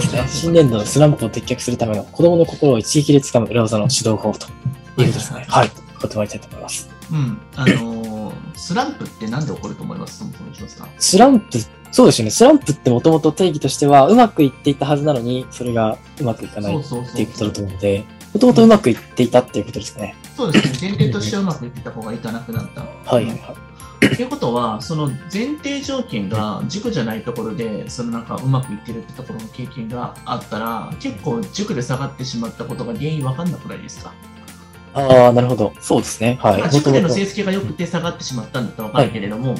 ですね。新年度のスランプを撤却するための子供の心を一撃で掴む裏技の指導法ということですね。はい。断りたいと思います。うん。あのースランプってなんで起こると思います？そもそもしますか？スランプ、そうですよね。スランプってもともと定義としては、うまくいっていたはずなのに、それがうまくいかないっていうことだと思うので、もともとうまくいっていたっていうことですかね。そうですね。前提としてはうまくいってた方がいかなくなった。はいはいはい。ということは、その前提条件が塾じゃないところで、そのなんかうまくいってるってところの経験があったら、結構塾で下がってしまったことが原因わかんなくないですか、ああ、なるほど。そうですね。はい。まあ塾での成績が良くて下がってしまったんだったらわかるけれども、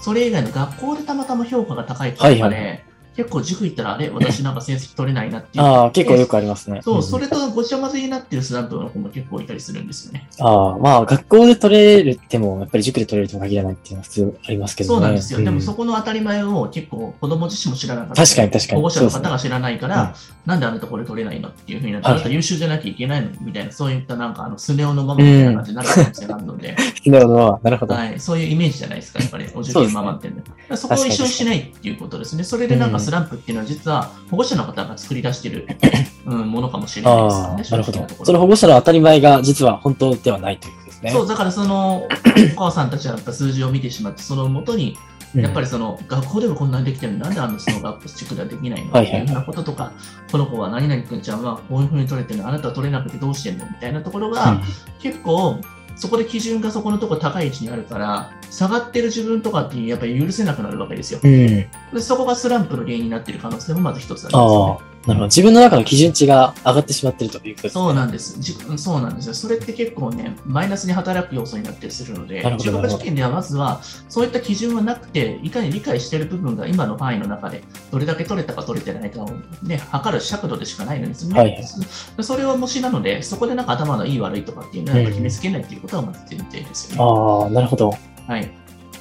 それ以外の学校でたまたま評価が高いとかで、はいは結構塾行ったら、あれ、私なんか成績取れないなっていう。ああ、結構よくありますね。そう、んそれとごちゃ混ぜになってるスランプの子も結構いたりするんですよね。ああ、まあ、学校で取れるっても、やっぱり塾で取れるとも限らないっていうのは普通ありますけどね。そうなんですよ。でもそこ、この当たり前を結構子供自身も知らなかった。確かに確かに保護者の方が知らないから、なんであなたこれ取れないのっていうふうになって、はいあなた優秀じゃなきゃいけないのみたいな、そういったなんかあのスネ夫のままみたいな感じになる可能性があるので、なるほど。なるほど。はい、そういうイメージじゃないですか、やっぱり、お受験ママってんで。だからそこを一緒にしないっていうことですね。それでなんかスランプっていうのは実は保護者の方が作り出してる、うん、ものかもしれないですよね。なるほど。その保護者の当たり前が実は本当ではないということですね。そう、だからその、お母さんたちはやっぱ数字を見てしまって、その元にうん。やっぱりその学校でもこんなにできてるのになんであのその学校塾ではできないの？はいはいなこととか、この子は何々くんちゃんはこういうふうに取れてるの？あなたは取れなくてどうしてんの？みたいなところが、結構そこで基準がそこのところ高い位置にあるから、下がってる自分とかってやっぱり許せなくなるわけですよ。うん。うん。でそこがスランプの原因になっている可能性もまず一つありますよね。なるほど。自分の中の基準値が上がってしまっているということですね。そうなんです。じそうなんですよ。それって結構ね、マイナスに働く要素になったりするので中学受験ではまずは、そういった基準はなくて、いかに理解している部分が今の範囲の中で、どれだけ取れたか取れてないかをね、測る尺度でしかないのですね。はいはいそそれは模試なので、そこでなんか頭のいい悪いとかっていうのは決めつけないっていうことはまず前提ですよね。ああ、なるほど。はい。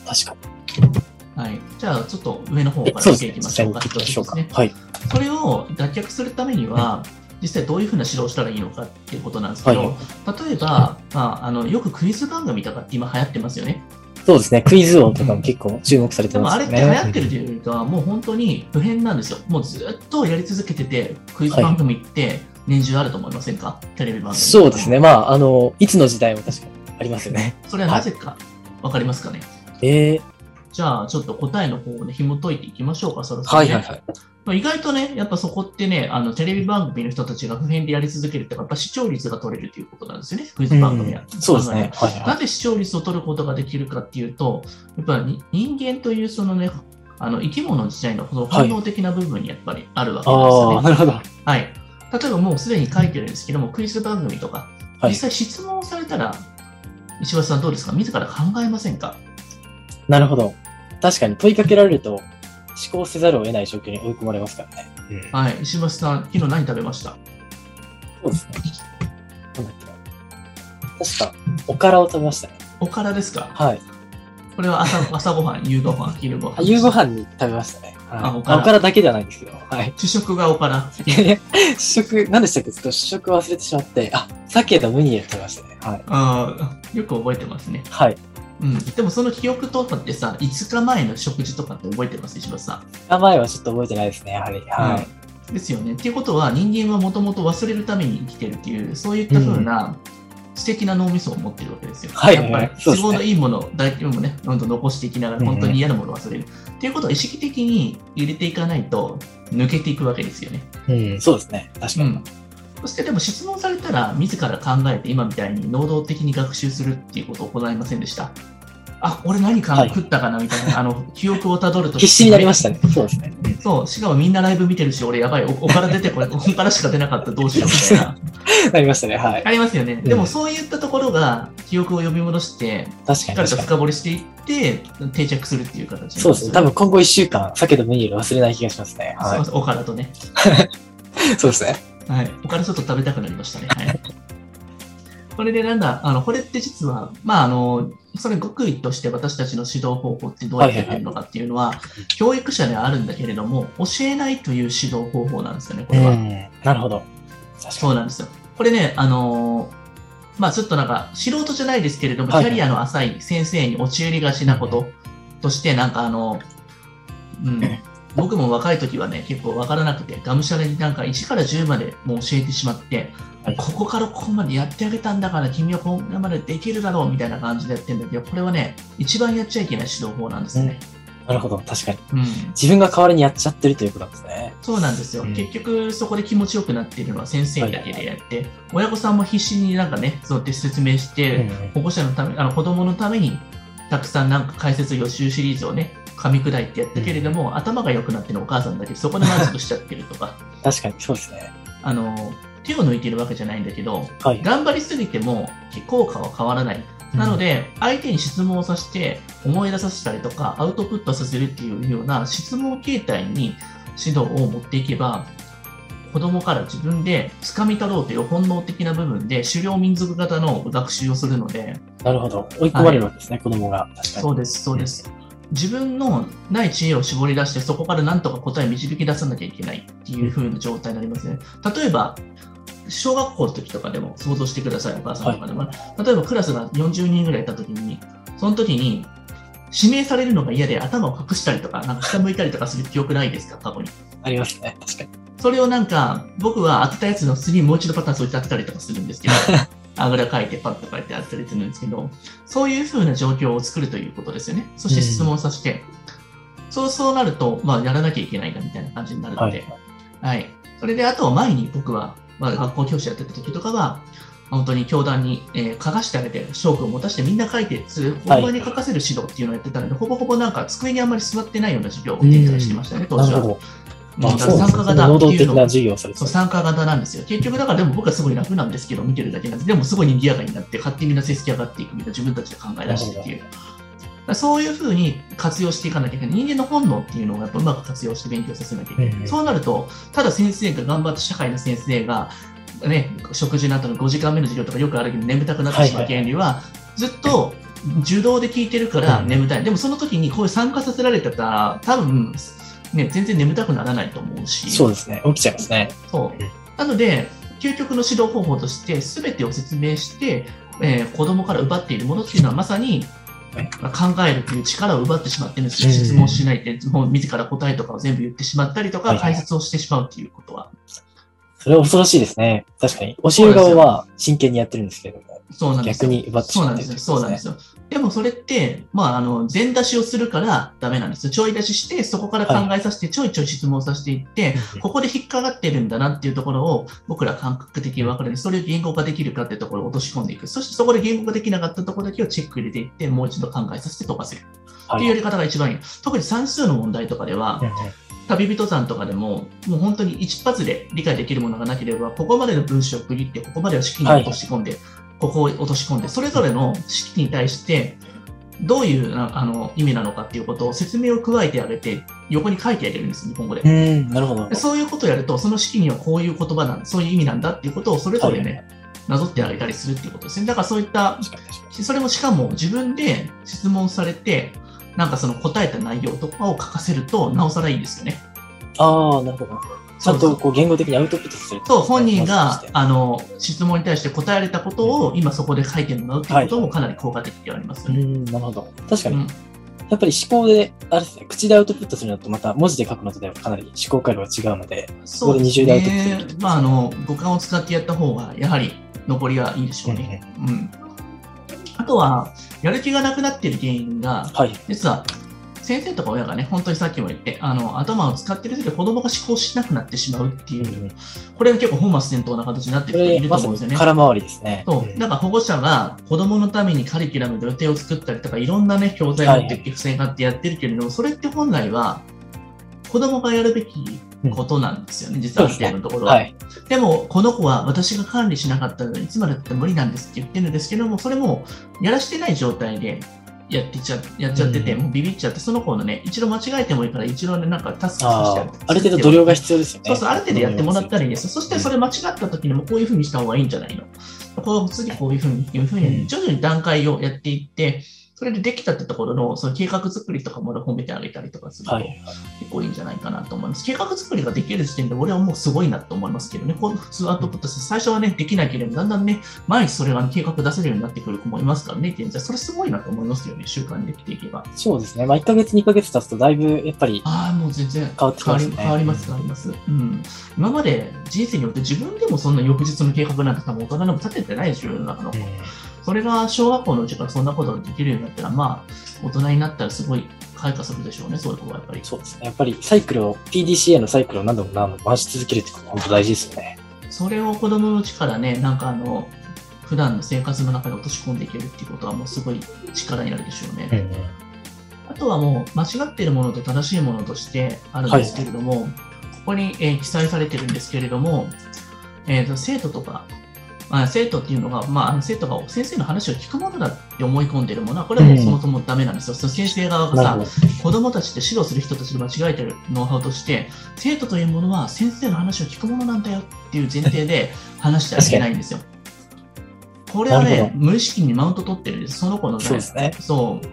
確かはい。じゃあ、ちょっと上の方に。から。見ていきましょうか。実際に行きましょうか。一つですねはい。それを脱却するためには、実際どういうふうな指導をしたらいいのかっていうことなんですけど、はい例えば、まあ、あのよくクイズ番組とかって今流行ってますよね。そうですね。クイズ王とかも結構注目されてでもあれって。流行ってるというよりかは、もう本当に普遍なんですよ。もうずっとやり続けてて、クイズ番組って年中あると思いませんか、テレビ番組。そうですね。。まあ、あの、いつの時代も確かにありますよね。それはなぜかわかりますかね、ええじゃあ、ちょっと答えの方をね、紐解いていきましょうか、そろそろ、ね。はいはいはい。まあ、意外とね、やっぱそこってね、あのテレビ番組の人たちが普遍でやり続けるって、やっぱ視聴率が取れるということなんですよね、クイズ番組は。うんそうですね。はいはなぜ視聴率を取ることができるかっていうと、やっぱり人間というそのね、あの生き物自体のその本能的な部分にやっぱりあるわい。けですよね。ああ、なるほど。はい。例えばもうすでに書いてるんですけども、クイズ番組とか、はい実際質問されたら、石橋さんどうですか？自ら考えませんか？なるほど。確かに問いかけられると思考せざるを得ない状況に追い込まれますからね。うんはい。石橋さん、昨日何食べました？そうですね。なんだっけな。確か、おからを食べましたね。おからですか？はい。これは朝 朝ごはん、夕ごはん、昼ごはん。あ夕ご飯に食べましたね。はいあおからおからだけではないんですけど。はい。主食がおから。いやいや試食、何でしたっけ？ちょっと試食忘れてしまって、あ、鮭とムニエル食べましたね。はい。あーよく覚えてますね。はい。うん。でもその記憶とかってさ、5日前の食事とかって覚えてます？石橋さん。名前はちょっと覚えてないですね、やはり。はい。ですよね。っていうことは人間はもともと忘れるために生きてるっていう、そういった風な素敵な脳みそを持ってるわけですよ。はいやっぱりそうですね都合のいいものを大体もね、どんどん残していきながら本当に嫌なものを忘れる。っていうことを意識的に入れていかないと抜けていくわけですよね。うん、そうですね。確かに。うん。そしてでも質問されたら自ら考えて今みたいに能動的に学習するっていうことを行いませんでした？あ、俺何かはい食ったかなみたいな、あの、記憶をたどると。必死になりましたね。そうですね。うんそう、しかもみんなライブ見てるし、俺やばい、おおから出てこれ、おからしか出なかったどうしようみたいな。なりましたね。はい。ありますよね。んでもそういったところが記憶を呼び戻して、確かにしっかりと。深掘りしていって、定着するっていう形そうですね。多分今後1週間、鮭とムニエル忘れない気がしますね。はそうですおからとね。い。そうですね。はい。おからちょっと食べたくなりましたね。はい。これでなんだ、あの、これって実は、まあ、あの、それ極意として私たちの指導方法ってどうやってやってるのかっていうのは、教育者ではあるんだけれども、教えないという指導方法なんですよね、これは。うん。なるほど。そうなんですよ。これね、あのーまあちょっとなんか、素人じゃないですけれども、はいキャリアの浅い先生に陥りがちなこととして、なんかあの、うん、僕も若い時はね、結構わからなくて、がむしゃらになんか1から10までもう教えてしまって、はいここからここまでやってあげたんだから、君はここまでできるだろうみたいな感じでやってるんだけど、これはね、一番やっちゃいけない指導法なんですね。なるほど。確かに。うん自分が代わりにやっちゃってるということなんですね。そうなんですよ、うん結局そこで気持ちよくなっているのは先生だけでやって、親御さんも必死になんかね、そうやって説明して、うん保護者のため、あの子供のために、たくさんなんか解説予習シリーズをね、噛み砕いてやったけれども、頭が良くなってるお母さんだけど、そこで満足しちゃってるとか、確かに、そうですね。あの、手を抜いてるわけじゃないんだけど、はい。頑張りすぎても効果は変わらない。なので、相手に質問をさせて、思い出させたりとか、アウトプットさせるっていうような質問形態に指導を持っていけば、子供から自分で掴み取ろうという本能的な部分で、狩猟民族型の学習をするので、なるほど。追い込まれるわけですね、子供が。確かに。そうです、そうです。自分のない知恵を絞り出して、そこからなんとか答えを導き出さなきゃいけないっていう風な状態になりますね。例えば、小学校の時とかでも想像してください、お母さんとかでも。例えばクラスが40人ぐらいいた時に、その時に指名されるのが嫌で頭を隠したりとか、なんか下向いたりとかする記憶ないですか、過去に。ありますね。確かに。それをなんか、僕は当てたやつの次にもう一度パターンそういって当てたりとかするんですけど、あぐらかいてパッと書いてあったりするんですけど、そういう風な状況を作るということですよね。そして質問させて、そうそうなると、まあ、やらなきゃいけないなみたいな感じになるので、ははいい。それで、あとは前に僕は、まあ、学校教師やってた時とかは、本当に教壇に、えー書かしてあげて、証拠を持たせてみんな書いて、それを本番に書かせる指導っていうのをやってたので、ほぼほぼなんか机にあんまり座ってないような授業を展開してましたね、当時は。なるほど。うんだあ、参加。型っていうの能動的な授業そう、参加型なんですよ。結局、だからでも僕はすごい楽なんですけど、見てるだけなんで、でもすごい賑やかになって、勝手にみんな成績上がっていくみたいな、自分たちで考え出してっていう。そういうふうに活用していかなきゃいけない。人間の本能っていうのをやっぱうまく活用して勉強させなきゃいけない。うんそうなると、ただ先生が頑張って、社会の先生が、ね、食事の後の5時間目の授業とかよくあるけど、眠たくなってしまう原理は、ずっと受動で聞いてるからうん眠たい。でもその時にこういう参加させられてたら、多分、ね、全然眠たくならないと思うし。そうですね。起きちゃいますね。そううんなので、究極の指導方法として、すべてを説明して、えー子供から奪っているものっていうのは、まさに、はいまあ考えるという力を奪ってしまってるんですよ。うん質問しないって、もう自ら答えとかを全部言ってしまったりとか、はいはい解説をしてしまうということは。それは恐ろしいですね。確かに。教える側は真剣にやってるんですけれども、そうなんですよ逆に奪ってしまってるそうなんですよ。そうなんですよ。でもそれって、まあ、あの、全出しをするからダメなんですよ。ちょい出しして、そこから考えさせて、ちょいちょい質問させていって、ここで引っかかってるんだなっていうところを僕ら感覚的に分かるように、それを言語化できるかっていうところを落とし込んでいく。そしてそこで言語化できなかったところだけをチェック入れていって、もう一度考えさせて飛ばせる。はいっていうやり方が一番いい。特に算数の問題とかでは旅人さんとかでも、もう本当に一発で理解できるものがなければ、ここまでの文章を区切って、ここまでは式に落とし込んで、ここを落とし込んで、それぞれの式に対して、どういうなあの意味なのかっていうことを説明を加えてあげて、横に書いてあげるんです、日本語で。うん、なるほど。でそういうことをやると、その式にはこういう言葉なんだ、そういう意味なんだっていうことをそれぞれね、なぞってあげたりするっていうことですね。だからそういった。それもしかも自分で質問されて、なんかその答えた内容とかを書かせると、なおさらいいですよね。ああ、なるほど。ちゃんとこう言語的にアウトプットする。そう、本人があの、質問に対して答えられたことを今そこで書いてもらうっていうこともかなり効果的ではありますよね。うん、なるほど。確かに。うんやっぱり思考で、あれですね、口でアウトプットするのとまた文字で書くのとではかなり思考回路が違うので、そうです二重でアウトプットできるねまあ、あの、五感を使ってやった方が、やはり残りはいいでしょうね。うん。あとは、やる気がなくなっている原因が、はい。実は、先生とか親がね、本当にさっきも言って、あの、頭を使ってる時で子供が思考しなくなってしまうっていう、これが結構本末転倒な形になってこれ、る人いると思うんですよね。空回りですね。そうう。んだから保護者が子供のためにカリキュラムで予定を作ったりとか、いろんなね、教材を持ってきて、付箋があってやってるけれども、それって本来は、子供がやるべきことなんですよね、実はある程度のところは。はい。でも、この子は私が管理しなかったので、いつまでだって無理なんですって言ってるんですけども、それもやらしてない状態でやってちゃやっちゃってて、うんもうビビっちゃって、その子のね、一度間違えてもいいから、一度ね、なんかタスクさせてある程度度量が必要ですよね。そうそう、ある程度やってもらったらいいです。そしてそれ間違った時にもこういうふうにした方がいいんじゃないのこう次こういうふうに、いうふううんに徐々に段階をやっていって、それでできたってところのその計画作りとかも褒めてあげたりとかすると、はい。結構いいんじゃないかなと思います。計画作りができる時点で俺はもうすごいなと思いますけどね。こう普通アウトプットして最初はね、できなければだんだんね、毎日それが計画出せるようになってくる子もいますからね、現在。それすごいなと思いますよね、習慣にできていけば。そうですね。まあ、1ヶ月、2ヶ月経つと、だいぶ、やっぱり、ああ、もう全然変わってきますね。変わります、変わります。うん。今まで人生によって自分でもそんな翌日の計画なんて多分大人でも立ててないでしょ、世の中の子。うんそれが小学校のうちからそんなことができるようになったら、まあ、大人になったらすごい開花するでしょうね、そういう子はやっぱり。そうですね。やっぱり、サイクルを、PDCA のサイクルを何度も何度も回し続けるってことは本当大事ですよね。それを子供のうちからね、なんかあの、普段の生活の中に落とし込んでいけるっていうことはもうすごい力になるでしょうね。うんあとはもう間違っているものと正しいものとしてあるんですけれども、ここに、えー記載されてるんですけれども、えーと生徒とか、まあ、生徒っていうのが、まあ、あの生徒が先生の話を聞くものだって思い込んでいるものは、これはもうそもそもダメなんですよ。その先生側がさ。子供たちって指導する人たちが間違えてるノウハウとして、生徒というものは先生の話を聞くものなんだよっていう前提で 話してはいけないんですよ。これはね、無意識にマウント取ってるんです。その子のねそうですね。そう。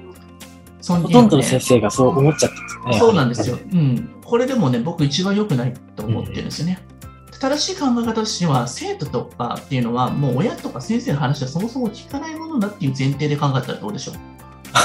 尊ほとんどの先生がそう思っちゃってね。そうなんですよ。うん。これでもね、僕一番良くないと思ってるんですよね。正しい考え方としては、生徒とかっていうのは、もう親とか先生の話はそもそも聞かないものだっていう前提で考えたらどうでしょう？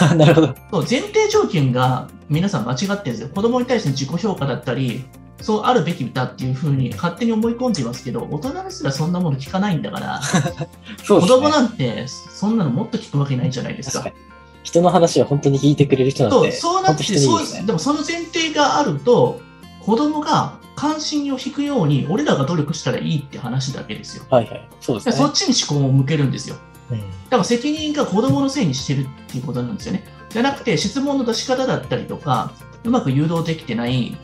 や。なるほど。そう前提条件が皆さん間違ってるんですよ。子供に対しての自己評価だったり、そうあるべきだっていうふうに勝手に思い込んでいますけど、大人ですらそんなもの聞かないんだから、そうね。子供なんてそんなのもっと聞くわけないじゃないですか確か。に。人の話を本当に聞いてくれる人なんそうて、そうなってそうですね。でもその前提があると、子供が関心を引くように、俺らが努力したらいいって話だけですよ。はいはい。そうですね。そっちに思考を向けるんですよ。うんだから責任が子供のせいにしてるっていうことなんですよね。じゃなくて、質問の出し方だったりとか、うまく誘導できてない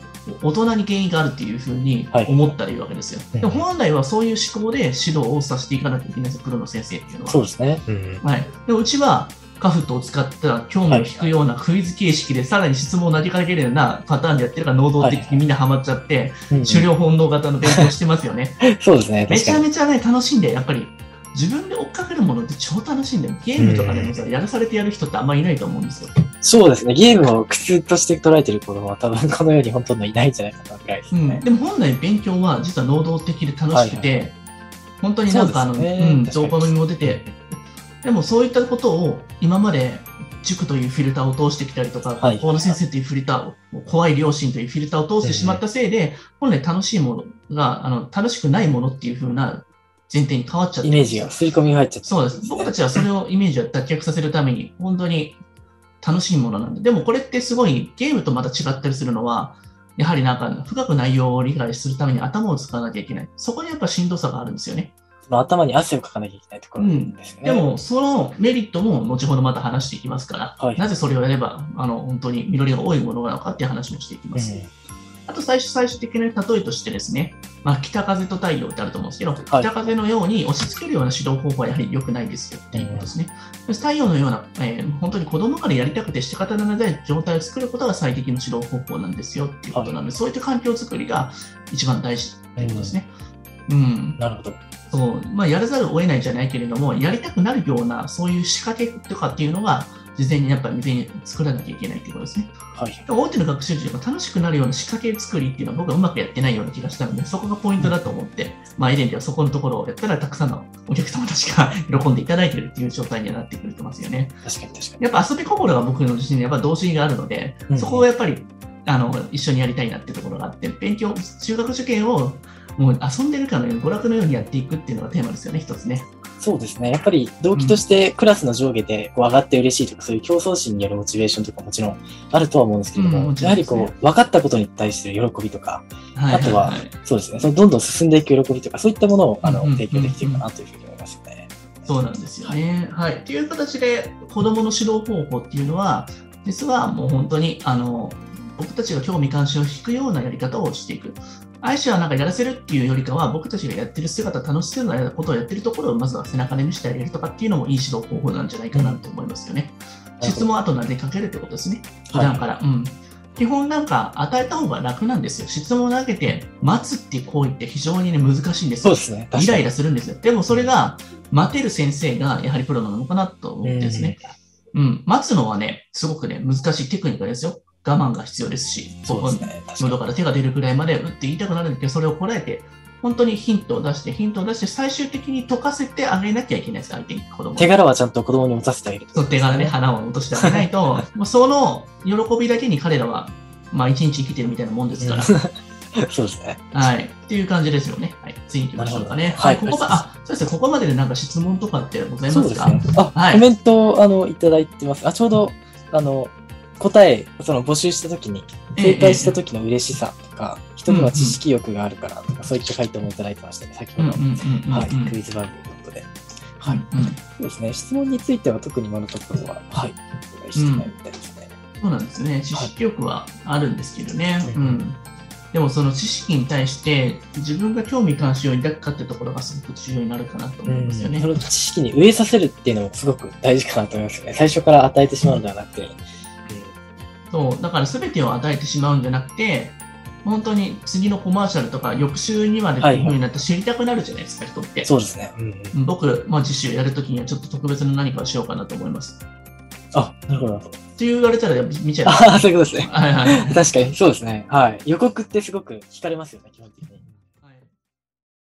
大人に原因があるっていうふうにはい思ったらいいわけですよ。うんでも本来はそういう思考で指導をさせていかなきゃいけないんですよ、プロの先生っていうのは。そうですね。うん。はい、でうちはカフットを使った興味を引くようなクイズ形式で、さらに質問を投げかけるようなパターンでやってるから能動的にみんなハマっちゃって、うん狩猟本能型の勉強してますよね。そうですね。めちゃ。めちゃね、楽しんで、やっぱり自分で追っかけるものって超楽しいんだよ。ゲームとかでもさ、やらされてやる人ってあんまりいないと思うんですよ。そうですね。ゲームを苦痛として捉えてる子供は多分この世にほとんどいないんじゃないかなぐらいですうん、ね。でも本来勉強は実は能動的で楽しくて、本当になんかあの、ねうん、情報にも出て、でもそういったことを今まで塾というフィルターを通してきたりとか、はい学校の先生というフィルターを、怖い両親というフィルターを通してしまったせいで、本来楽しいものが、あの、楽しくないものっていう風な前提に変わっちゃってイメージが、刷り込みが入っちゃって。そうです。僕たちはそれをイメージを脱却させるために、本当に楽しいものなんで。でもこれってすごいゲームとまた違ったりするのは、やはりなんか深く内容を理解するために頭を使わなきゃいけない。そこにやっぱしんどさがあるんですよね。その頭に汗をかかなきゃいけないところですよね。でも、そのメリットも後ほどまた話していきますから、はいなぜそれをやれば、あの、本当に緑が多いものなのかっていう話もしていきます。うんあと最初、最終的な例えとしてですね、まあ、北風と太陽ってあると思うんですけど、はい北風のように押し付けるような指導方法はやはり良くないですよっていうことですね。太陽のような、えー本当に子供からやりたくて仕方のない状態を作ることが最適の指導方法なんですよっていうことなので、そういった環境づくりが一番大事っていうことですね。うん。なるほど。そう、まあ、やらざるを得ないじゃないけれども、やりたくなるような、そういう仕掛けとかっていうのが、事前にやっぱり未然に作らなきゃいけないっていうことですね。はい。大手の学習塾が楽しくなるような仕掛け作りっていうのは僕はうまくやってないような気がしたので、そこがポイントだと思って、まあ、エレンではそこのところをやったら、たくさんのお客様たちが喜んでいただいているっていう状態にはなってくれてますよね。確かに確かやっぱ遊び心が僕の自身にやっぱ動詞があるので、うんそこをやっぱりあの一緒にやりたいなっていうところがあって、勉強、中学受験をもう遊んでるかのように、娯楽のようにやっていくっていうのがテーマですよね、一つね。に。そうですね。やっぱり動機としてクラスの上下でこう上がって嬉しいとか、そういう競争心によるモチベーションとかもちろんあるとは思うんですけれども、うんもちろやはりこう、分かったことに対する喜びとか、はいあとはそうですね。そのどんどん進んでいく喜びとか、そういったものをあのうんうん提供できているかなというふうに思いますよね。そうなんですよね。はい。っていう形で、子供の指導方法っていうのは、実はもう本当に、あの、僕たちが興味関心を引くようなやり方をしていく。愛しはなんかやらせるっていうよりかは、僕たちがやってる姿、楽しそうなことをやってるところをまずは背中で見せてあげるとかっていうのもいい指導方法なんじゃないかなと思いますよね。質問後投げかけるってことですね。普段から。うん。基本なんか与えた方が楽なんですよ。質問を投げて待つっていう行為って非常にね難しいんですよそうで。すね。イライラするんですよ。でもそれが待てる先生がやはりプロなのかなと思ってですね。うん。待つのはね、すごくね、難しいテクニックですよ。我慢が必要ですし、そうですね。喉から手が出るぐらいまでうって言いたくなるんだけど、それをこらえて、本当にヒントを出して、ヒントを出して、最終的に解かせてあげなきゃいけないです、相手に、子供に手柄はちゃんと子供に持たせてあげる。その手柄で花を落としてあげないと、もうその喜びだけに彼らは、まあ、一日生きてるみたいなもんですから。そうですね。はい。っていう感じですよね。はい。次行きましょうかね。はい。はいここまあ、そうですね。ここまででなんか質問とかってございますか？ですね。あ、はいコメント、あの、いただいてます。あ、ちょうど、あの、答え、その募集したときに、正解したときの嬉しさとか、人には知識欲があるからとか、そういった回答もいただいてましたね、先ほど。うんうんうんうん。はい、うんクイズ番組のことで。はい。うんそうですね。質問については特に今のところは、はい、お願いしてないみたいですね。そうなんですね。知識欲はあるんですけどね。はいうん。でもその知識に対して自分が興味関心を抱くかってところがすごく重要になるかなと思いますよね。その知識に植えさせるっていうのもすごく大事かなと思いますよね。最初から与えてしまうのではなくて。そう、だから全てを与えてしまうんじゃなくて、本当に次のコマーシャルとか翌週にまでっていう風になって知りたくなるじゃないですか、人って。そうですね。うんうんうん僕、まあ、次週やるときにはちょっと特別な何かをしようかなと思います。あ、なるほど。って言われたらやっぱ見ちゃいます。ああ、そういうことですね。はいはい。確かに、そうですね。はい。予告ってすごく惹かれますよね、基本的に。はい